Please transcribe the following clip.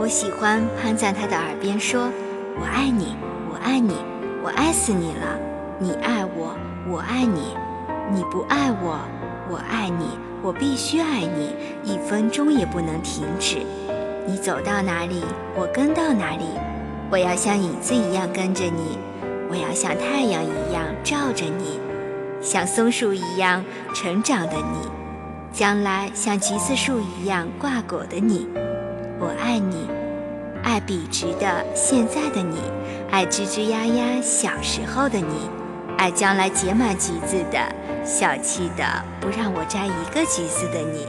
我喜欢攀在他的耳边说：“我爱你，我爱你，我爱死你了。你爱我，我爱你。你不爱我，我爱你，我必须爱你，一分钟也不能停止。你走到哪里，我跟到哪里。我要像影子一样跟着你，我要像太阳一样照着你，像松树一样成长的你，将来像橘子树一样挂果的你。”我爱你，爱笔直的现在的你，爱吱吱呀呀小时候的你，爱将来结满橘子的小气的不让我摘一个橘子的你。